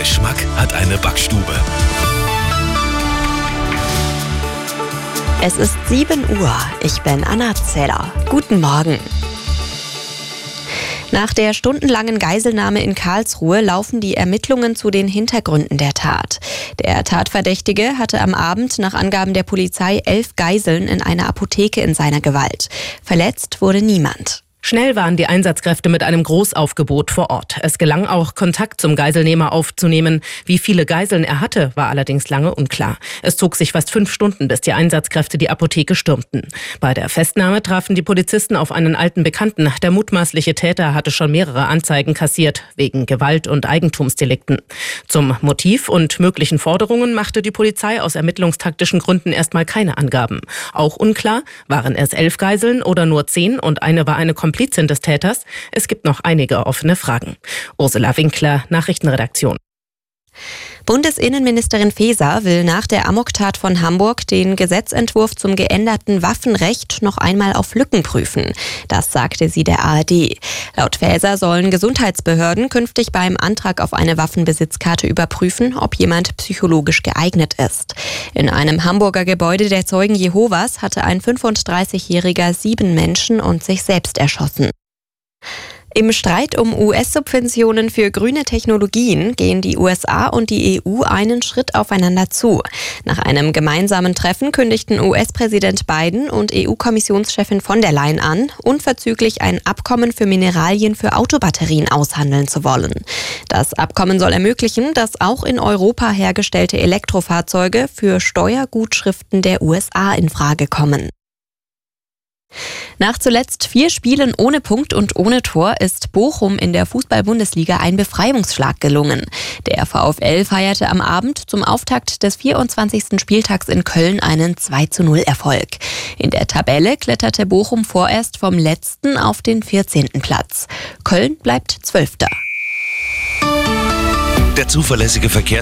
Geschmack hat eine Backstube. Es ist 7 Uhr. Ich bin Anna Zeller. Guten Morgen. Nach der stundenlangen Geiselnahme in Karlsruhe laufen die Ermittlungen zu den Hintergründen der Tat. Der Tatverdächtige hatte am Abend nach Angaben der Polizei elf Geiseln in einer Apotheke in seiner Gewalt. Verletzt wurde niemand. Schnell waren die Einsatzkräfte mit einem Großaufgebot vor Ort. Es gelang auch, Kontakt zum Geiselnehmer aufzunehmen. Wie viele Geiseln er hatte, war allerdings lange unklar. Es zog sich fast fünf Stunden, bis die Einsatzkräfte die Apotheke stürmten. Bei der Festnahme trafen die Polizisten auf einen alten Bekannten. Der mutmaßliche Täter hatte schon mehrere Anzeigen kassiert, wegen Gewalt- und Eigentumsdelikten. Zum Motiv und möglichen Forderungen machte die Polizei aus ermittlungstaktischen Gründen erstmal keine Angaben. Auch unklar, waren es elf Geiseln oder nur zehn und eine war eine Komplizin des Täters. Es gibt noch einige offene Fragen. Ursula Winkler, Nachrichtenredaktion. Bundesinnenministerin Faeser will nach der Amoktat von Hamburg den Gesetzentwurf zum geänderten Waffenrecht noch einmal auf Lücken prüfen. Das sagte sie der ARD. Laut Faeser sollen Gesundheitsbehörden künftig beim Antrag auf eine Waffenbesitzkarte überprüfen, ob jemand psychologisch geeignet ist. In einem Hamburger Gebäude der Zeugen Jehovas hatte ein 35-Jähriger sieben Menschen und sich selbst erschossen. Im Streit um US-Subventionen für grüne Technologien gehen die USA und die EU einen Schritt aufeinander zu. Nach einem gemeinsamen Treffen kündigten US-Präsident Biden und EU-Kommissionschefin von der Leyen an, unverzüglich ein Abkommen für Mineralien für Autobatterien aushandeln zu wollen. Das Abkommen soll ermöglichen, dass auch in Europa hergestellte Elektrofahrzeuge für Steuergutschriften der USA in Frage kommen. Nach zuletzt vier Spielen ohne Punkt und ohne Tor ist Bochum in der Fußball-Bundesliga ein Befreiungsschlag gelungen. Der VfL feierte am Abend zum Auftakt des 24. Spieltags in Köln einen 2 zu 0 Erfolg. In der Tabelle kletterte Bochum vorerst vom letzten auf den 14. Platz. Köln bleibt Zwölfter. Der zuverlässige Verkehr